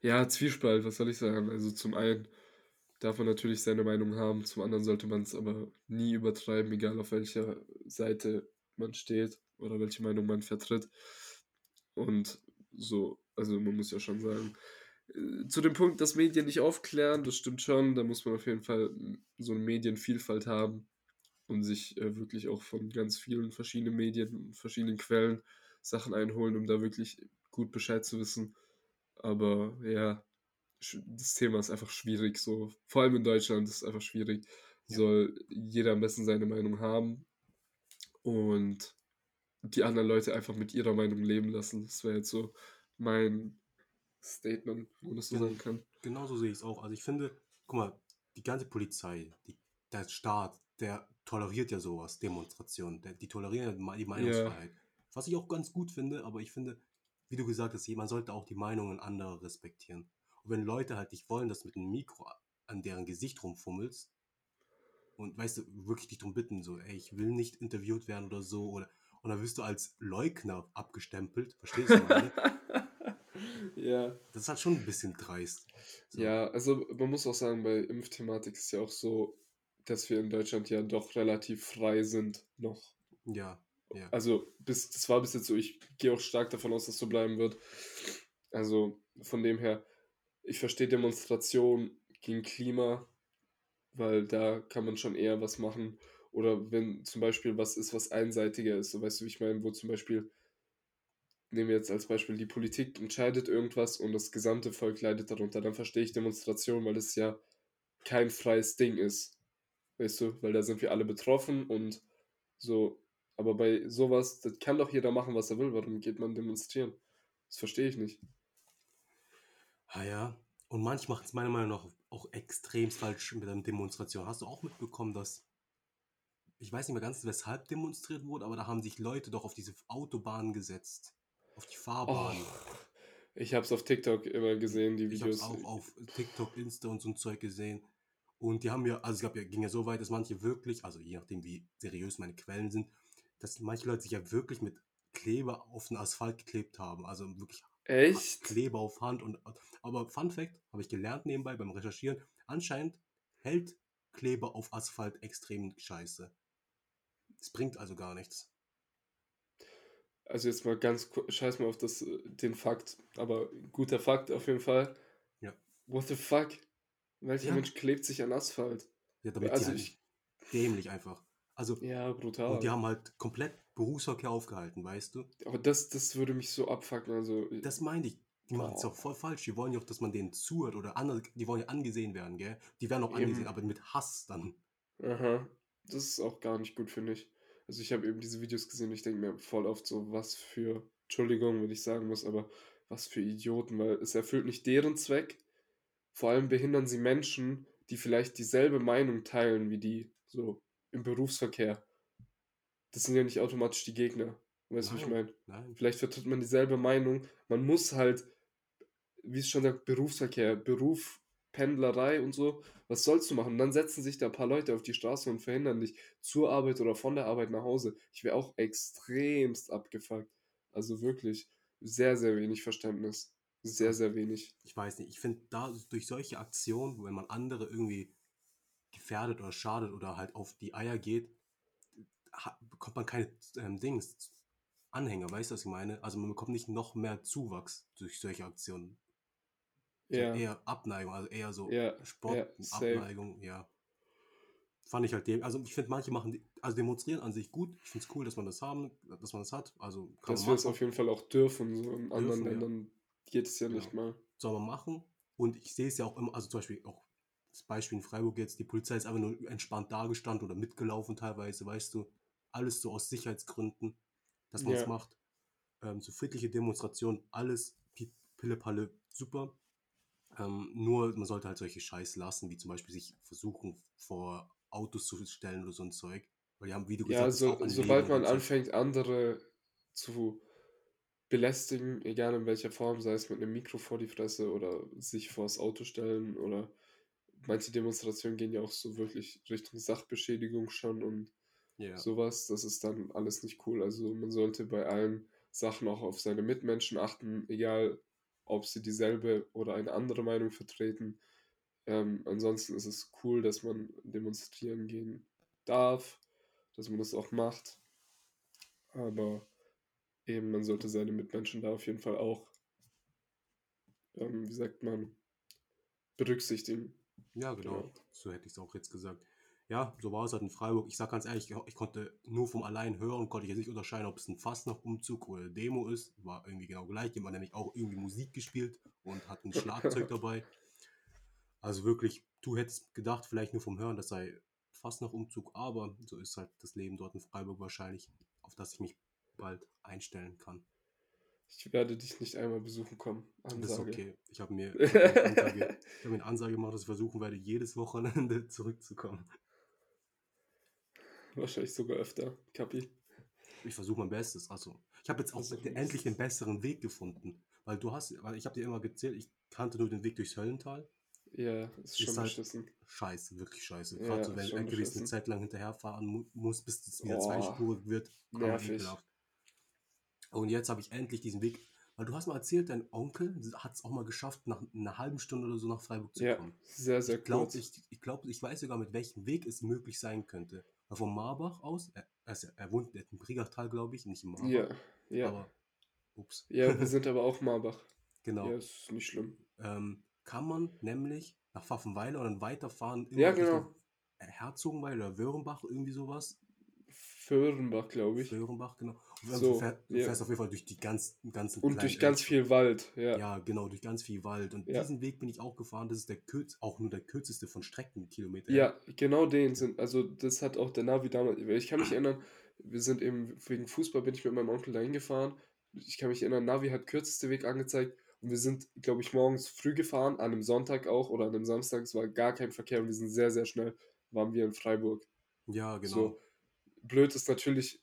ja, Zwiespalt, was soll ich sagen? Also zum einen darf man natürlich seine Meinung haben, zum anderen sollte man es aber nie übertreiben, egal auf welcher Seite man steht oder welche Meinung man vertritt. Und so, also man muss ja schon sagen, äh, zu dem Punkt, dass Medien nicht aufklären, das stimmt schon, da muss man auf jeden Fall mm, so eine Medienvielfalt haben und sich äh, wirklich auch von ganz vielen verschiedenen Medien, verschiedenen Quellen Sachen einholen, um da wirklich gut Bescheid zu wissen. Aber ja, das Thema ist einfach schwierig, so. Vor allem in Deutschland ist es einfach schwierig. Ja. Soll jeder am besten seine Meinung haben. Und die anderen Leute einfach mit ihrer Meinung leben lassen. Das wäre jetzt so mein Statement, wo das so Gen- sagen kann. Genauso sehe ich es auch. Also ich finde, guck mal, die ganze Polizei, die, der Staat, der toleriert ja sowas, Demonstrationen. Der, die tolerieren ja die Me- die Meinungsfreiheit. Was ich auch ganz gut finde, aber ich finde, wie du gesagt hast, man sollte auch die Meinungen anderer respektieren. Und wenn Leute halt nicht wollen, dass du mit einem Mikro an deren Gesicht rumfummelst und weißt du, wirklich dich darum bitten, so, ey, ich will nicht interviewt werden oder so, oder und dann wirst du als Leugner abgestempelt, verstehst du meine? ja. Das ist halt schon ein bisschen dreist. So. Ja, also man muss auch sagen, bei Impfthematik ist ja auch so, dass wir in Deutschland ja doch relativ frei sind noch. Ja, ja. Also bis, das war bis jetzt so, ich gehe auch stark davon aus, dass so bleiben wird. Also von dem her, ich verstehe Demonstrationen gegen Klima, weil da kann man schon eher was machen. Oder wenn zum Beispiel was ist, was einseitiger ist, so weißt du, wie ich meine, wo zum Beispiel, nehmen wir jetzt als Beispiel, die Politik entscheidet irgendwas und das gesamte Volk leidet darunter, dann verstehe ich Demonstrationen, weil es ja kein freies Ding ist. Weißt du, weil da sind wir alle betroffen und so. Aber bei sowas, das kann doch jeder machen, was er will. Warum geht man demonstrieren? Das verstehe ich nicht. Ah ja. Und manche machen es meiner Meinung nach auch extrem falsch mit einer Demonstration. Hast du auch mitbekommen, dass ich weiß nicht mehr ganz, weshalb demonstriert wurde, aber da haben sich Leute doch auf diese Autobahn gesetzt. Auf die Oh, Fahrbahn. ich habe es auf TikTok immer gesehen, die Ich habe Videos. auch auf TikTok, Insta und so ein Zeug gesehen. Und die haben ja, also es gab ja, ging ja so weit, dass manche wirklich, also je nachdem wie seriös meine Quellen sind, dass manche Leute sich ja wirklich mit Kleber auf den Asphalt geklebt haben. Also wirklich Echt? Kleber auf Hand und aber Fun Fact habe ich gelernt nebenbei beim Recherchieren. Anscheinend hält Kleber auf Asphalt extrem scheiße. Es bringt also gar nichts. Also jetzt mal ganz kurz, scheiß mal auf das, äh, den Fakt, aber guter Fakt auf jeden Fall. Ja. What the fuck? Welcher Ja. Mensch klebt sich an Asphalt? Ja, damit Also die halt ich- dämlich einfach. Also Ja, brutal. und die haben halt komplett Berufsverkehr aufgehalten, weißt du? aber das, das würde mich so abfucken. Also, Das meine ich. Die machen es auch voll falsch. Die wollen ja auch, dass man denen zuhört oder andere, die wollen ja angesehen werden, gell? Die werden auch Eben. angesehen, aber mit Hass dann. aha. Das ist auch gar nicht gut, finde ich. Also ich habe eben diese Videos gesehen und ich denke mir voll oft so, was für, Entschuldigung, wenn ich sagen muss, aber was für Idioten, weil es erfüllt nicht deren Zweck. Vor allem behindern sie Menschen, die vielleicht dieselbe Meinung teilen wie die, so im Berufsverkehr. Das sind ja nicht automatisch die Gegner. Weißt du, wie ich meine? Vielleicht vertritt man dieselbe Meinung. Man muss halt, wie es schon sagt, Berufsverkehr, Beruf, Pendlerei und so. Was sollst du machen? Und dann setzen sich da ein paar Leute auf die Straße und verhindern dich zur Arbeit oder von der Arbeit nach Hause. Ich wäre auch extremst abgefuckt. Also wirklich sehr, sehr wenig Verständnis. Sehr, sehr wenig. Ich weiß nicht. Ich finde, da durch solche Aktionen, wenn man andere irgendwie gefährdet oder schadet oder halt auf die Eier geht, bekommt man keine ähm, Dings, Anhänger, weißt du, was ich meine? Also man bekommt nicht noch mehr Zuwachs durch solche Aktionen. Ja, Eher Abneigung, also eher so ja, Sport, ja. Abneigung, ja. Fand ich halt dem, also ich finde manche machen, die- also demonstrieren an sich gut. Ich finde es cool, dass man das haben, dass man das hat. Also kann Dass wir es auf jeden Fall auch dürfen. So in anderen Dürfen, ja. Ländern geht es ja nicht mal. soll man machen. Und ich sehe es ja auch immer, also zum Beispiel auch das Beispiel in Freiburg jetzt, die Polizei ist einfach nur entspannt dagestanden oder mitgelaufen teilweise, weißt du. Alles so aus Sicherheitsgründen, dass man es macht. Ähm, so friedliche Demonstrationen, alles pi- Pille-Palle, super. Ähm, nur man sollte halt solche Scheiß lassen, wie zum Beispiel sich versuchen, vor Autos zu stellen oder so ein Zeug. Weil die haben, wie du Ja, gesagt so, sobald man und so. anfängt, andere zu belästigen, egal in welcher Form, sei es mit einem Mikro vor die Fresse oder sich vors Auto stellen oder manche Demonstrationen gehen ja auch so wirklich Richtung Sachbeschädigung schon und Ja. sowas, das ist dann alles nicht cool. Also man sollte bei allen Sachen auch auf seine Mitmenschen achten, egal ob sie dieselbe oder eine andere Meinung vertreten. Ähm, ansonsten ist es cool, dass man demonstrieren gehen darf, dass man das auch macht. Aber eben, man sollte seine Mitmenschen da auf jeden Fall auch, ähm, wie sagt man, berücksichtigen. Ja, genau. Genau. So hätte ich es auch jetzt gesagt. Ja, so war es halt in Freiburg. Ich sag ganz ehrlich, ich, ich konnte nur vom allein hören, konnte ich jetzt nicht unterscheiden, ob es ein Fastnacht-Umzug oder Demo ist. War irgendwie genau gleich. Jemand hat nämlich auch irgendwie Musik gespielt und hat ein Schlagzeug dabei. Also wirklich, du hättest gedacht, vielleicht nur vom Hören, das sei Fastnacht-Umzug, aber so ist halt das Leben dort in Freiburg wahrscheinlich, auf das ich mich bald einstellen kann. Ich werde dich nicht einmal besuchen kommen. Das ist Ansage. okay. Ich habe mir, ich hab mir, eine Ansage- ich hab mir eine Ansage gemacht, dass ich versuchen werde, jedes Wochenende zurückzukommen. Wahrscheinlich sogar öfter, Kapi. Ich versuche mein Bestes. Also, ich habe jetzt auch dein endlich den besseren Weg gefunden. Weil du hast, weil ich habe dir immer gezählt, ich kannte nur den Weg durchs Höllental. Ja, ist schon Ist halt- beschissen. Scheiße, wirklich scheiße. Ja, Gerade so, wenn Gerät eine. Zeit lang hinterherfahren mu muss, bis es wieder Boah, zweispurig wird. Nervig. Und jetzt habe ich endlich diesen Weg. Weil du hast mal erzählt, dein Onkel hat es auch mal geschafft, nach einer halben Stunde oder so nach Freiburg zu Ja, kommen. sehr, sehr Ich glaube, kurz. ich, ich, glaub, ich weiß sogar, mit welchem Weg es möglich sein könnte. Weil von Marbach aus, er, er, ist ja- er wohnt im Brigachtal, glaube ich, nicht im Marbach. Ja, ja. Aber, ups, Ja, wir sind aber auch Marbach. genau. Ja, ist nicht schlimm. Ähm, kann man nämlich nach Pfaffenweiler und dann weiterfahren Ja, Richtung genau. Herzogenweiler oder Wörenbach, irgendwie sowas. Föhrenbach, glaube ich. Wörenbach, genau. Und So, du fährst auf jeden Fall durch die ganzen, ganzen Und durch ganz viel Wald, ja. Ja, genau, durch ganz viel Wald. Und Ja. diesen Weg bin ich auch gefahren. Das ist der kürz, auch nur der kürzeste von Streckenkilometer. Ja, genau den sind, also das hat auch der Navi damals, ich kann mich erinnern, wir sind eben, wegen Fußball bin ich mit meinem Onkel dahin gefahren. Ich kann mich erinnern, Navi hat kürzeste Weg angezeigt und wir sind, glaube ich, morgens früh gefahren, an einem Sonntag auch oder an einem Samstag, es war gar kein Verkehr und wir sind sehr, sehr schnell, waren wir in Freiburg. Ja, genau. So, blöd ist natürlich,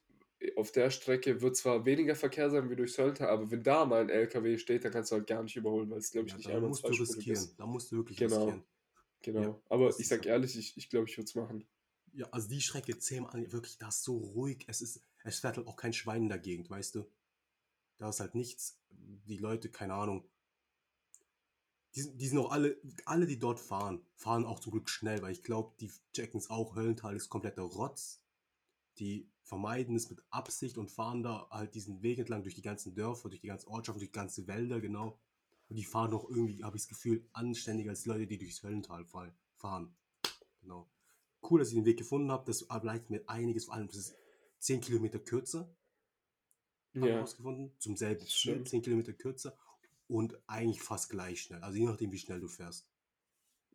auf der Strecke wird zwar weniger Verkehr sein wie durch Sölter, aber wenn da mal ein LKW steht, dann kannst du halt gar nicht überholen, weil es, glaube ich, ja, nicht da einmal musst du zweispurig riskieren. ist. Da musst du wirklich Genau. riskieren. Genau. Ja, aber ich sag so. ehrlich, ich, ich glaube, ich würde es machen. Ja, also die Strecke zehnmal, wirklich, das ist so ruhig. Es ist, es fährt halt auch kein Schwein in der Gegend, weißt du? Da ist halt nichts. Die Leute, keine Ahnung. Die, sind- die sind auch alle, alle, die dort fahren, fahren auch zum Glück schnell, weil ich glaube, die checken es auch, Höllental ist kompletter Rotz. Die vermeiden es mit Absicht und fahren da halt diesen Weg entlang durch die ganzen Dörfer, durch die ganzen Ortschaften, durch die ganzen Wälder, genau. Und die fahren doch irgendwie, habe ich das Gefühl, anständiger als die Leute, die durchs Höllental fahren. Genau. Cool, dass ich den Weg gefunden habe. Das erleichtert mir einiges, vor allem das ist 10 Kilometer kürzer, habe ich Ja, rausgefunden. Zum selben Ziel, stimmt. 10 Kilometer kürzer und eigentlich fast gleich schnell. Also je nachdem, wie schnell du fährst.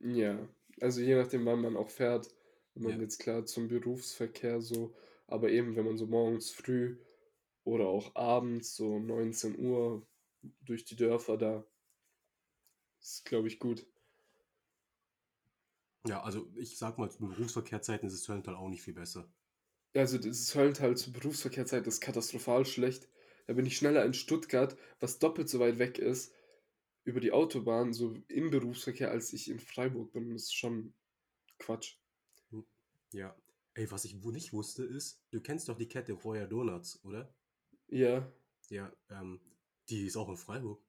Ja, also je nachdem, wann man auch fährt, wenn man Ja. jetzt klar zum Berufsverkehr so, aber eben wenn man so morgens früh oder auch abends so 19 Uhr durch die Dörfer da, ist glaube ich gut. Ja, also ich sag mal, zu Berufsverkehrzeiten ist das Höllental auch nicht viel besser. Also das Höllental zur Berufsverkehrszeit ist katastrophal schlecht. Da bin ich schneller in Stuttgart, was doppelt so weit weg ist, über die Autobahn, so im Berufsverkehr, als ich in Freiburg bin. Das ist schon Quatsch. Ja. Ey, was ich nicht wusste ist, du kennst doch die Kette Royal Donuts, oder? Ja, Ja, ähm, die ist auch in Freiburg.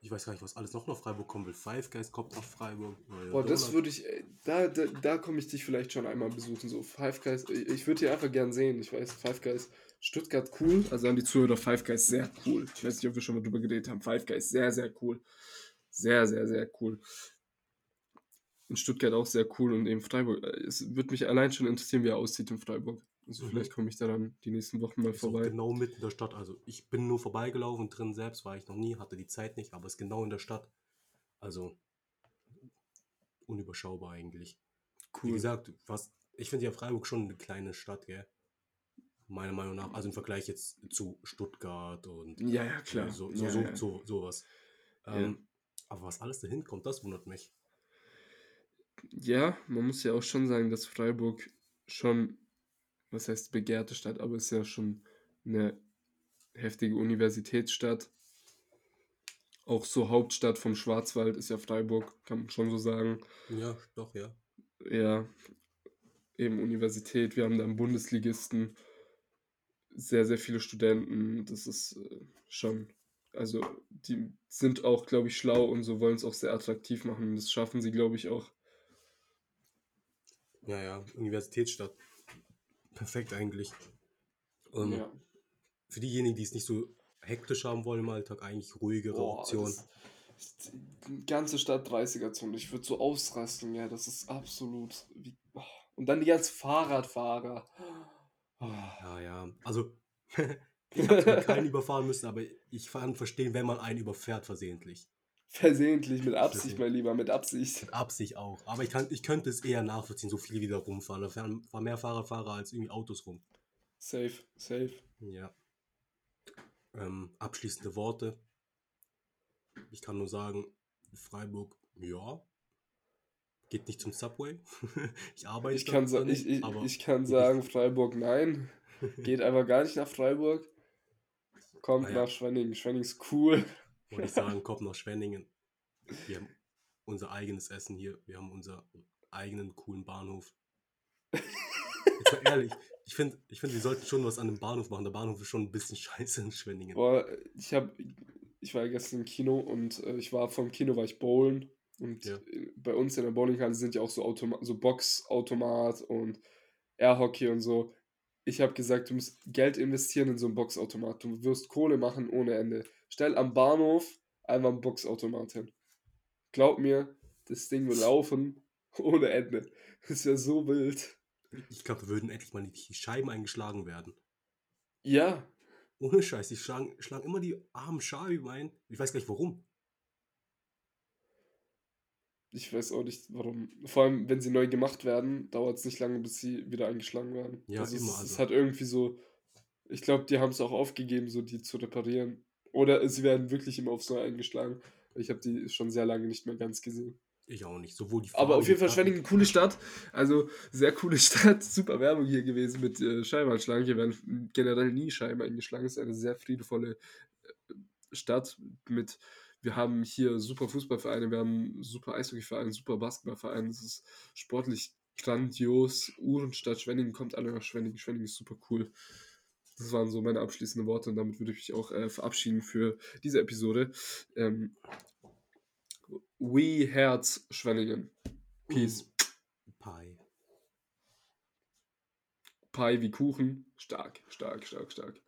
Ich weiß gar nicht, was alles noch nach Freiburg kommen will. Five Guys kommt nach Freiburg. Royal Boah, das Donuts. würde ich, äh, da, da, da komme ich dich vielleicht schon einmal besuchen, so Five Guys, ich, ich würde die einfach gern sehen, ich weiß, Five Guys, Stuttgart cool, also an die Zuhörer, Five Guys sehr cool, ich weiß nicht, ob wir schon mal drüber geredet haben, Five Guys sehr, sehr cool, sehr, sehr, sehr cool. In Stuttgart auch sehr cool und in Freiburg, äh, es würde mich allein schon interessieren, wie er aussieht in Freiburg. Also Mhm. vielleicht komme ich da dann die nächsten Wochen mal Ist vorbei. genau mitten in der Stadt. Also ich bin nur vorbeigelaufen, drin selbst war ich noch nie, hatte die Zeit nicht, aber ist genau in der Stadt. Also unüberschaubar eigentlich. Wie Cool. gesagt, was, ich finde ja Freiburg schon eine kleine Stadt, gell? Meiner Meinung nach. Also im Vergleich jetzt zu Stuttgart und Ja, ja, klar. äh, so, so, ja, so, ja. so, sowas. Ja. Ähm, aber was alles dahin kommt, das wundert mich. Ja, man muss ja auch schon sagen, dass Freiburg schon, was heißt begehrte Stadt, aber ist ja schon eine heftige Universitätsstadt. Auch so Hauptstadt vom Schwarzwald ist ja Freiburg, kann man schon so sagen. Ja, doch, ja. Ja, eben Universität, wir haben da einen Bundesligisten, sehr, sehr viele Studenten, das ist äh, schon, also die sind auch, glaube ich, schlau und so wollen es auch sehr attraktiv machen und das schaffen sie, glaube ich, auch. Ja, ja, Universitätsstadt. Perfekt eigentlich. Ähm, Ja. Für diejenigen, die es nicht so hektisch haben wollen im Alltag, eigentlich ruhigere Boah, Option. ganze Stadt 30er-Zone. Ich würde so ausrasten, ja. Das ist absolut. Wie, oh. Und dann die ganzen Fahrradfahrer. Oh. Ja, ja. Also, ich habe keinen überfahren müssen, aber ich kann verstehen, wenn man einen überfährt versehentlich. Versehentlich, mit Absicht, mein Lieber, mit Absicht. Mit Absicht auch. Aber ich, kann, ich könnte es eher nachvollziehen, so viele wieder rumfahren. Da fahren mehr Fahrradfahrer als irgendwie Autos rum. Safe, safe. Ja. Ähm, abschließende Worte. Ich kann nur sagen, Freiburg, ja. Geht nicht zum Subway. ich arbeite Ich kann, da nicht, ich, ich, aber ich kann sagen, Freiburg nein. Geht einfach gar nicht nach Freiburg. Kommt Naja, nach Schwenningen. Schwenningen ist cool. Wollte ich sagen, kommt nach Schwenningen. Wir haben unser eigenes Essen hier. Wir haben unseren eigenen coolen Bahnhof. Jetzt mal ehrlich, ich finde, ich find, wir sollten schon was an dem Bahnhof machen. Der Bahnhof ist schon ein bisschen scheiße in Schwenningen. Boah, ich hab, ich war ja gestern im Kino und äh, ich war vom Kino, war ich bowlen. Und Ja. bei uns in der Bowlinghalle sind ja auch so, Automa so Boxautomat und Airhockey und so. Ich habe gesagt, du musst Geld investieren in so einen Boxautomat. Du wirst Kohle machen ohne Ende. Stell am Bahnhof einfach einen Boxautomat hin. Glaub mir, das Ding will laufen ohne Ende. Das ist ja so wild. Ich glaube, wir würden endlich mal die Scheiben eingeschlagen werden. Ja, Ohne Scheiß, die schlagen, schlagen immer die armen Scheiben ein. Ich weiß gar nicht warum. ich weiß auch nicht warum. Vor allem, wenn sie neu gemacht werden, dauert es nicht lange, bis sie wieder eingeschlagen werden. Ja, also immer, Es, es also. hat irgendwie so, ich glaube, die haben es auch aufgegeben, so die zu reparieren. Oder sie werden wirklich immer aufs Neue eingeschlagen. Ich habe die schon sehr lange nicht mehr ganz gesehen. Ich auch nicht. Sowohl die Aber Farbe, auf jeden Fall Schwenningen, coole Stadt. Also sehr coole Stadt. Super Werbung hier gewesen mit äh, Scheibenanschlagen. Hier werden generell nie Scheiben eingeschlagen. Es ist eine sehr friedevolle äh, Stadt mit. Wir haben hier super Fußballvereine, wir haben super Eishockeyvereine, super Basketballvereine. Es ist sportlich grandios. Uhrenstadt Schwenningen kommt alle nach Schwenningen. Schwenningen ist super cool. Das waren so meine abschließenden Worte und damit würde ich mich auch äh, verabschieden für diese Episode. Ähm, We Herz Schwenningen. Peace. Pie. Pie wie Kuchen. Stark, stark, stark, stark.